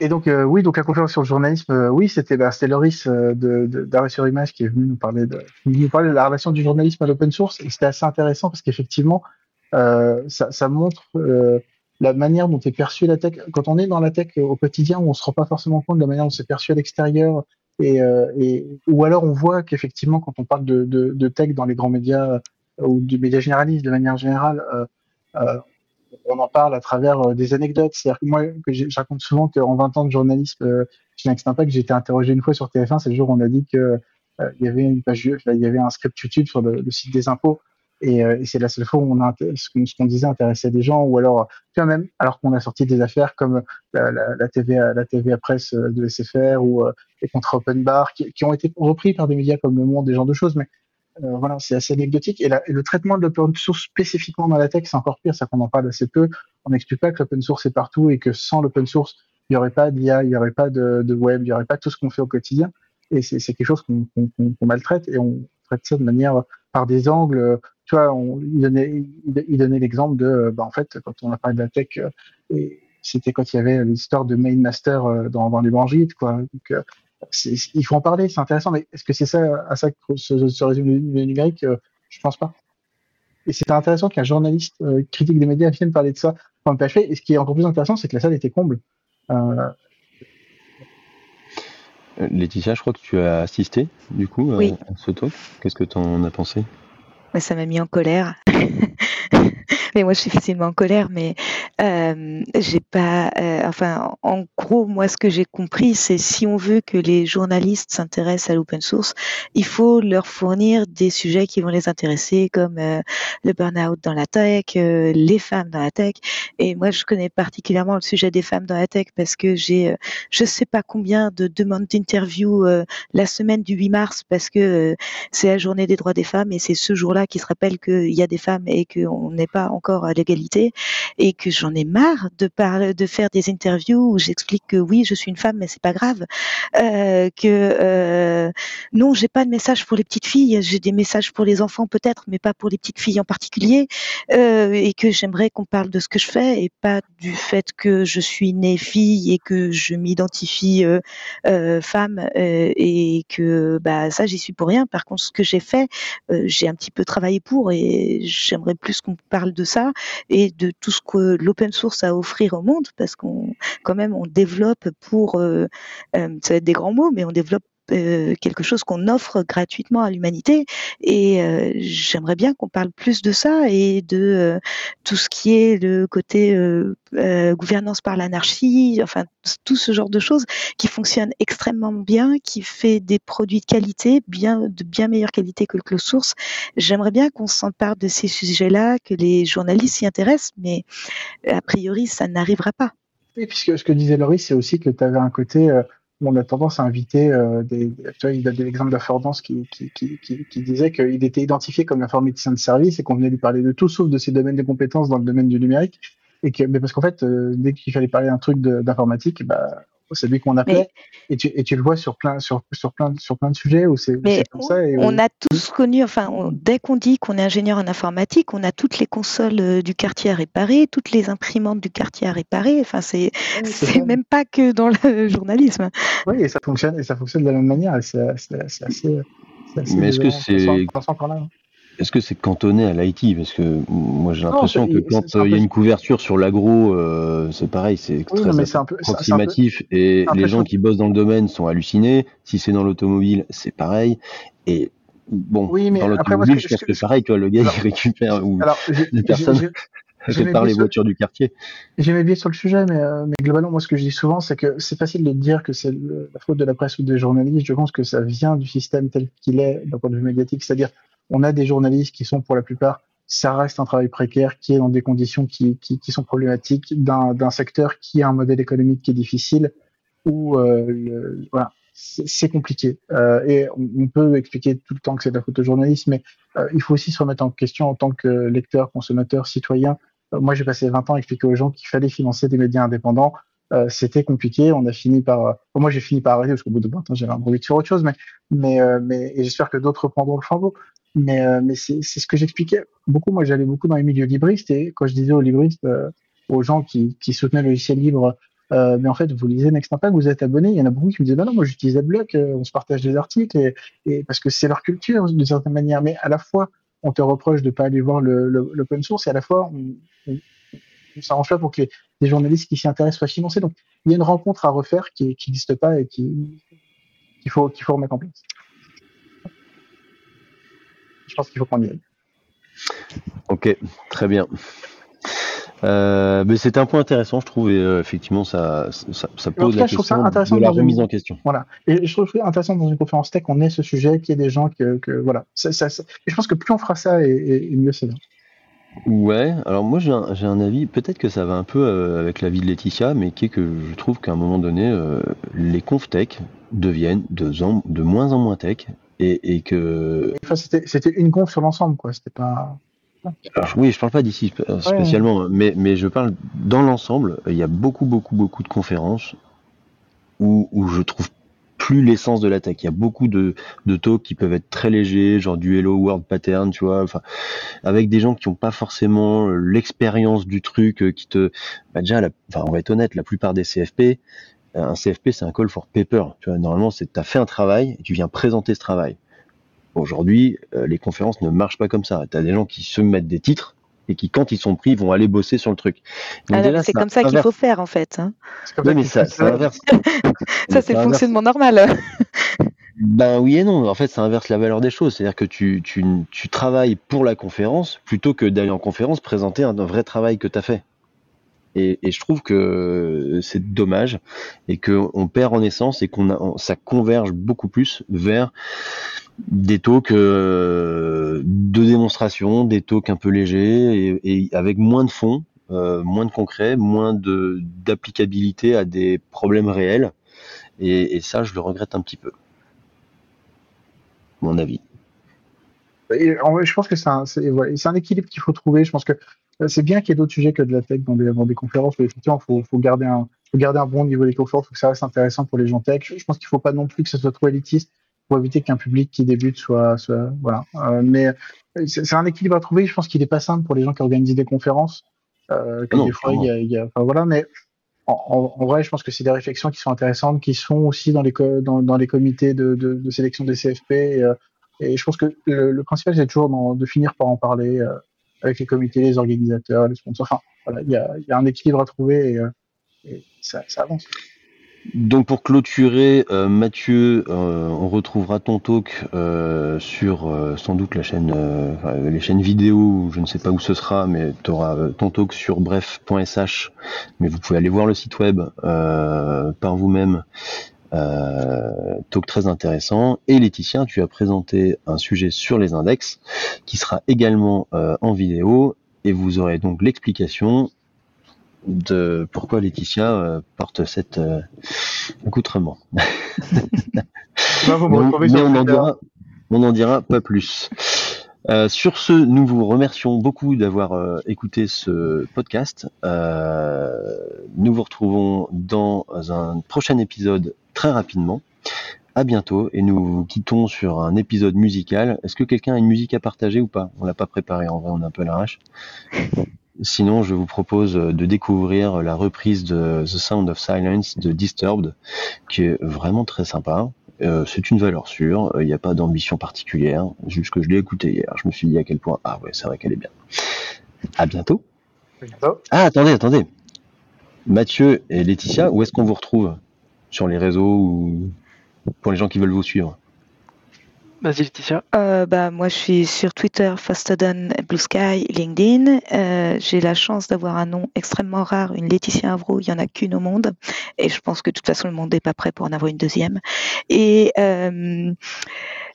et donc, euh, oui, donc la conférence sur le journalisme, euh, oui, c'était bah, c'était Loris euh, de, de, d'Arrêt sur Image qui est venu nous parler de, nous parler de la relation du journalisme à l'open source. Et c'était assez intéressant parce qu'effectivement, euh, ça, ça montre euh, la manière dont est perçue la tech. Quand on est dans la tech au quotidien, on se rend pas forcément compte de la manière dont c'est perçu à l'extérieur. Et, euh, et, ou alors on voit qu'effectivement, quand on parle de, de, de tech dans les grands médias euh, ou du média généraliste de manière générale, euh, on en parle à travers des anecdotes. C'est-à-dire que moi, que je raconte souvent qu'en 20 ans de journalisme chez Next Impact, j'ai été interrogé une fois sur TF1, c'est le jour où on a dit que il y avait une page, il y avait un script YouTube sur le, le site des impôts. Et, euh, et c'est la seule fois où on a ce qu'on disait intéressait des gens, ou alors quand même, alors qu'on a sorti des affaires comme la, la, la TVA, la TVA presse euh, de SFR ou euh, les contrats open bar, qui, qui ont été repris par des médias comme Le Monde, des genres de choses, mais euh, voilà, c'est assez anecdotique. Et, la- le traitement de l'open source spécifiquement dans la tech, c'est encore pire, ça qu'on en parle assez peu. On n'explique pas que l'open source est partout et que sans l'open source, il n'y aurait pas d'IA, il n'y aurait pas de, de web, il n'y aurait pas tout ce qu'on fait au quotidien. Et c'est quelque chose qu'on qu'on maltraite et on traite ça de manière par des angles. euh, Tu vois, on, il donnait, il, donnait l'exemple de, euh, bah, en fait, quand on a parlé de la tech, euh, et c'était quand il y avait l'histoire de main master dans, dans branchites, quoi. Donc, il faut en parler, c'est intéressant. Mais est-ce que c'est ça, à ça que se, résume le, numérique Je pense pas. Et c'est intéressant qu'un journaliste euh, critique des médias vienne parler de ça le PHP. Et ce qui est encore plus intéressant, c'est que la salle était comble. Laetitia, je crois que tu as assisté du coup à- Oui. à ce talk. Qu'est-ce que tu en as pensé? Mais ça m'a mis en colère. [LAUGHS] mais moi, je suis facilement en colère, mais euh, j'ai pas. euh, enfin, en gros, moi, ce que j'ai compris, c'est si on veut que les journalistes s'intéressent à l'open source, il faut leur fournir des sujets qui vont les intéresser, comme euh, le burn-out dans la tech, euh, les femmes dans la tech. Et moi, je connais particulièrement le sujet des femmes dans la tech parce que j'ai, euh, je sais pas combien de demandes d'interview la semaine du 8 mars parce que c'est la journée des droits des femmes et c'est ce jour-là qui se rappelle qu'il y a des femmes et qu'on n'est pas encore à l'égalité et que j'en ai marre de faire des interviews où j'explique que oui, je suis une femme, mais c'est pas grave, euh, que euh, non, j'ai pas de message pour les petites filles, j'ai des messages pour les enfants peut-être, mais pas pour les petites filles en particulier, euh, et que j'aimerais qu'on parle de ce que je fais et pas du fait que je suis née fille et que je m'identifie euh, femme et que bah ça j'y suis pour rien. Par contre, ce que j'ai fait, j'ai un petit peu travaillé pour et j'aimerais plus qu'on parle de ça et de tout ce que l'open source à offrir au monde parce qu'on quand même on développe pour euh, euh, ça des grands mots mais on développe euh, quelque chose qu'on offre gratuitement à l'humanité. Et euh, j'aimerais bien qu'on parle plus de ça et de euh, tout ce qui est le côté gouvernance par l'anarchie enfin tout ce genre de choses qui fonctionne extrêmement bien qui fait des produits de qualité bien de bien meilleure qualité que le close source. J'aimerais bien qu'on s'empare de ces sujets-là que les journalistes s'y intéressent mais a priori ça n'arrivera pas. Oui, puisque ce que disait Laurie, c'est aussi que tu avais un côté on a tendance à inviter euh, des. Tu vois, il donné l'exemple d'Affordance qui, qui, qui, qui, qu'il était identifié comme informaticien de service et qu'on venait lui parler de tout sauf de ses domaines de compétences dans le domaine du numérique. Et que, mais parce qu'en fait, euh, dès qu'il fallait parler d'un truc d'informatique, bah, c'est lui qu'on appelait. Mais- Et, tu, et tu le vois sur plein, sur, sur plein, sur plein de sujets où c'est comme ça. Et on où- a tous connu, enfin, on- dès qu'on dit qu'on est ingénieur en informatique, on a toutes les consoles euh, du quartier à réparer, toutes les imprimantes du quartier à réparer. Enfin, c'est Oui, même pas que dans le [LAUGHS] journalisme. Oui, et ça fonctionne, et ça fonctionne de la même manière. C'est assez. Mais est-ce que c'est- Est-ce que c'est cantonné à l'IT Parce que moi j'ai l'impression que quand euh, il y a une couverture sur l'agro, euh, c'est pareil, c'est Oui, très un peu. un peu- approximatif et les gens qui bossent dans le domaine sont hallucinés. Si c'est dans l'automobile, c'est pareil. Et bon, Oui, mais dans l'automobile, je que- pense que que- c'est pareil, tu vois, le gars Alors, il récupère ou les personnes- [LAUGHS] J'aimais bien les voitures du quartier. J'ai mes biais sur le sujet, mais, euh, mais globalement, moi, ce que je dis souvent, c'est que c'est facile de dire que c'est la faute de la presse ou des journalistes. Je pense que ça vient du système tel qu'il est d'un point de vue médiatique. C'est-à-dire, on a des journalistes qui sont, pour la plupart, ça reste un travail précaire qui est dans des conditions qui, qui, qui sont problématiques, d'un secteur qui a un modèle économique qui est difficile, où euh, voilà, c'est compliqué. Euh, et on, peut expliquer tout le temps que c'est de la faute au journaliste, mais euh, il faut aussi se remettre en question en tant que lecteur, consommateur, citoyen. Euh, Moi, j'ai passé 20 ans à expliquer aux gens qu'il fallait financer des médias indépendants. Euh, C'était compliqué. On a fini par. moi, j'ai fini par arrêter parce qu'au bout de 20 ans, j'avais un bruit sur autre chose. Mais, mais, mais et j'espère que d'autres reprendront le flambeau. Mais, euh, mais c'est ce que j'expliquais beaucoup. Moi, j'allais beaucoup dans les milieux libristes et quand je disais aux libristes, euh, aux gens qui, qui soutenaient le logiciel libre, euh, mais en fait, vous lisez Next Impact, vous êtes abonné. Il y en a beaucoup qui me disaient non, non, moi, j'utilise AdBlock, euh, on se partage des articles et, et parce que c'est leur culture d'une certaine manière. Mais à la fois, on te reproche de pas aller voir le- le- l'open source et à la fois, on, on, s'arrange pas pour que les, journalistes qui s'y intéressent soient financés. Donc, il y a une rencontre à refaire qui qui n'existe pas et qui qu'il faut qu'il faut remettre en place. Je pense qu'il faut qu'on y aille. Ok, très bien. Euh, mais c'est un point intéressant, je trouve, et euh, effectivement, ça, ça, ça pose la cas, ça question intéressant de la une- remise en question. Voilà. Et je trouve ça intéressant dans une conférence tech qu'on ait ce sujet, qu'il y ait des gens que, que voilà. Ça, ça, ça- Et je pense que plus on fera ça, et, et- et mieux c'est. Ouais, alors moi j'ai un, avis, peut-être que ça va un peu euh, avec l'avis de Laetitia, mais qui est que je trouve qu'à un moment donné, les conf tech deviennent de, en- de moins en moins tech, et, et que Enfin, c'était une conf sur l'ensemble, quoi. C'était pas. Alors, oui, je parle pas d'ici euh, spécialement, mais, mais je parle dans l'ensemble. Il y a beaucoup, beaucoup, beaucoup de conférences où, où je trouve plus l'essence de la tech. Il y a beaucoup de, de talks qui peuvent être très légers, genre du Hello World Pattern, tu vois, enfin, avec des gens qui n'ont pas forcément euh, l'expérience du truc, euh, qui te, bah déjà, la- enfin, on va être honnête, la plupart des CFP, un CFP c'est un call for paper. Tu vois, normalement, c'est t'as fait un travail et tu viens présenter ce travail. Aujourd'hui, euh, les conférences ne marchent pas comme ça. Tu as des gens qui se mettent des titres et qui, quand ils sont pris, vont aller bosser sur le truc. Ah, c'est comme ça qu'il faut faire en fait. hein. C'est comme Oui, ça [LAUGHS] mais ça, inverse. Ça, c'est le fonctionnement normal. [LAUGHS] Ben oui et non. En fait, ça inverse la valeur des choses. C'est-à-dire que tu, tu, tu travailles pour la conférence plutôt que d'aller en conférence présenter un, un vrai travail que tu as fait. Et, et je trouve que c'est dommage et qu'on perd en essence et qu'on ça converge beaucoup plus vers des talks euh, de démonstration, des talks un peu légers et, avec moins de fond, euh, moins de concret, moins d'applicabilité à des problèmes réels. Et, ça, je le regrette un petit peu. Mon avis. Je pense que c'est un, un équilibre qu'il faut trouver. Je pense que euh, c'est bien qu'il y ait d'autres sujets que de la tech dans des, dans des conférences. Mais effectivement, faut, faut garder un, faut garder un bon niveau des conférences. Faut que ça reste intéressant pour les gens tech. Je, je pense qu'il faut pas non plus que ce soit trop élitiste pour éviter qu'un public qui débute soit, soit voilà. Euh, mais euh, c'est un équilibre à trouver. Je pense qu'il est pas simple pour les gens qui organisent des conférences. Euh, que Non, des fois, il y a, il y a, enfin, voilà. Mais en, vrai, je pense que c'est des réflexions qui sont intéressantes, qui sont aussi dans les, co- dans, dans les comités de, de, de sélection des CFP. Et, euh, et je pense que le, le principal, c'est toujours dans- de finir par en parler euh, avec les comités, les organisateurs, les sponsors. Enfin, voilà, il y a, un équilibre à trouver et, euh, ça, avance. Donc pour clôturer, euh, Mathieu, euh, on retrouvera ton talk sur sans doute la chaîne, les chaînes vidéo, je ne sais pas où ce sera, mais tu auras ton talk sur bref.sh, mais vous pouvez aller voir le site web par vous-même. Euh, talk très intéressant. Et Laetitia, tu as présenté un sujet sur les index qui sera également euh, en vidéo et vous aurez donc l'explication de pourquoi Laetitia euh, porte cet euh, accoutrement. Vous me on, retrouvez mais sur on en Twitter. dira, on en dira pas plus. Euh, sur ce, nous vous remercions beaucoup d'avoir euh, écouté ce podcast. Euh, nous vous retrouvons dans un prochain épisode très rapidement. À bientôt et nous vous quittons sur un épisode musical. Est-ce que quelqu'un a une musique à partager ou pas? On l'a pas préparé en vrai, on est un peu l'arrache. Sinon, je vous propose de découvrir la reprise de The Sound of Silence de Disturbed, qui est vraiment très sympa. Euh, c'est une valeur sûre, il n'y a pas d'ambition particulière, juste que je l'ai écouté hier. Je me suis dit à quel point, ah ouais, c'est vrai qu'elle est bien. À bientôt. À bientôt. Ah, attendez, attendez. Mathieu et Laetitia, où est-ce qu'on vous retrouve? Sur les réseaux ou pour les gens qui veulent vous suivre? Vas-y Laetitia. Euh, bah, moi, je suis sur Twitter, Fastodon, Blue Sky, LinkedIn. Euh, j'ai la chance d'avoir un nom extrêmement rare, une Laetitia Avro. Il y en a qu'une au monde, et je pense que de toute façon, le monde n'est pas prêt pour en avoir une deuxième. Et euh,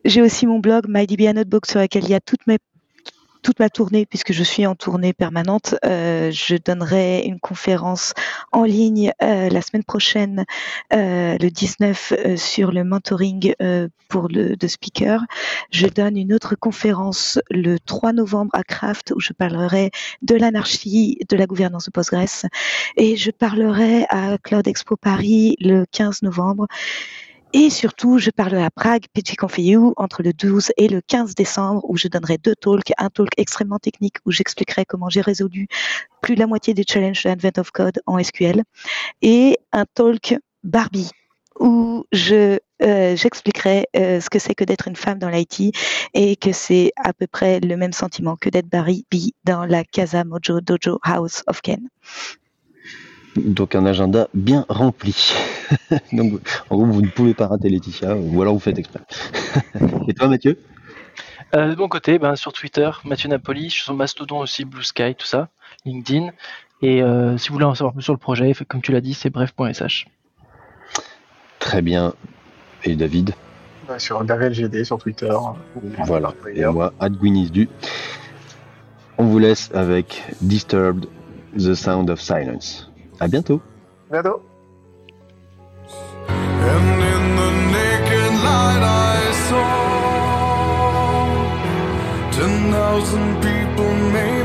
j'ai aussi mon blog MyDBA Notebook sur lequel il y a toutes mes toute ma tournée, puisque je suis en tournée permanente, euh, je donnerai une conférence en ligne euh, la semaine prochaine, euh, le 19, euh, sur le mentoring pour le de speaker. Je donne une autre conférence le 3 novembre à Craft où je parlerai de l'anarchie de la gouvernance de Postgres et je parlerai à Cloud Expo Paris le 15 novembre. Et surtout, je parlerai à Prague, PGConf.eu, entre le 12 et le 15 décembre, où je donnerai deux talks. Un talk extrêmement technique, où j'expliquerai comment j'ai résolu plus de la moitié des challenges de Advent of Code en SQL. Et un talk Barbie, où euh, j'expliquerai euh, ce que c'est que d'être une femme dans l'IT et que c'est à peu près le même sentiment que d'être Barbie dans la Casa Mojo Dojo House of Ken. Donc un agenda bien rempli. [LAUGHS] Donc en gros, vous ne pouvez pas rater Laetitia, ou alors vous faites exprès. [LAUGHS] Et toi Mathieu? Euh, de mon côté, ben, sur Twitter, Mathieu Napoli, je suis sur Mastodon aussi, Blue Sky, tout ça, LinkedIn. Et euh, si vous voulez en savoir plus sur le projet, comme tu l'as dit, c'est bref.sh. Très bien. Et David? Ouais, sur DavelGD sur Twitter. Voilà. Et moi, du. On vous laisse avec Disturbed, The Sound of Silence. À bientôt. Bientôt. And in the naked light I saw ten thousand people, maybe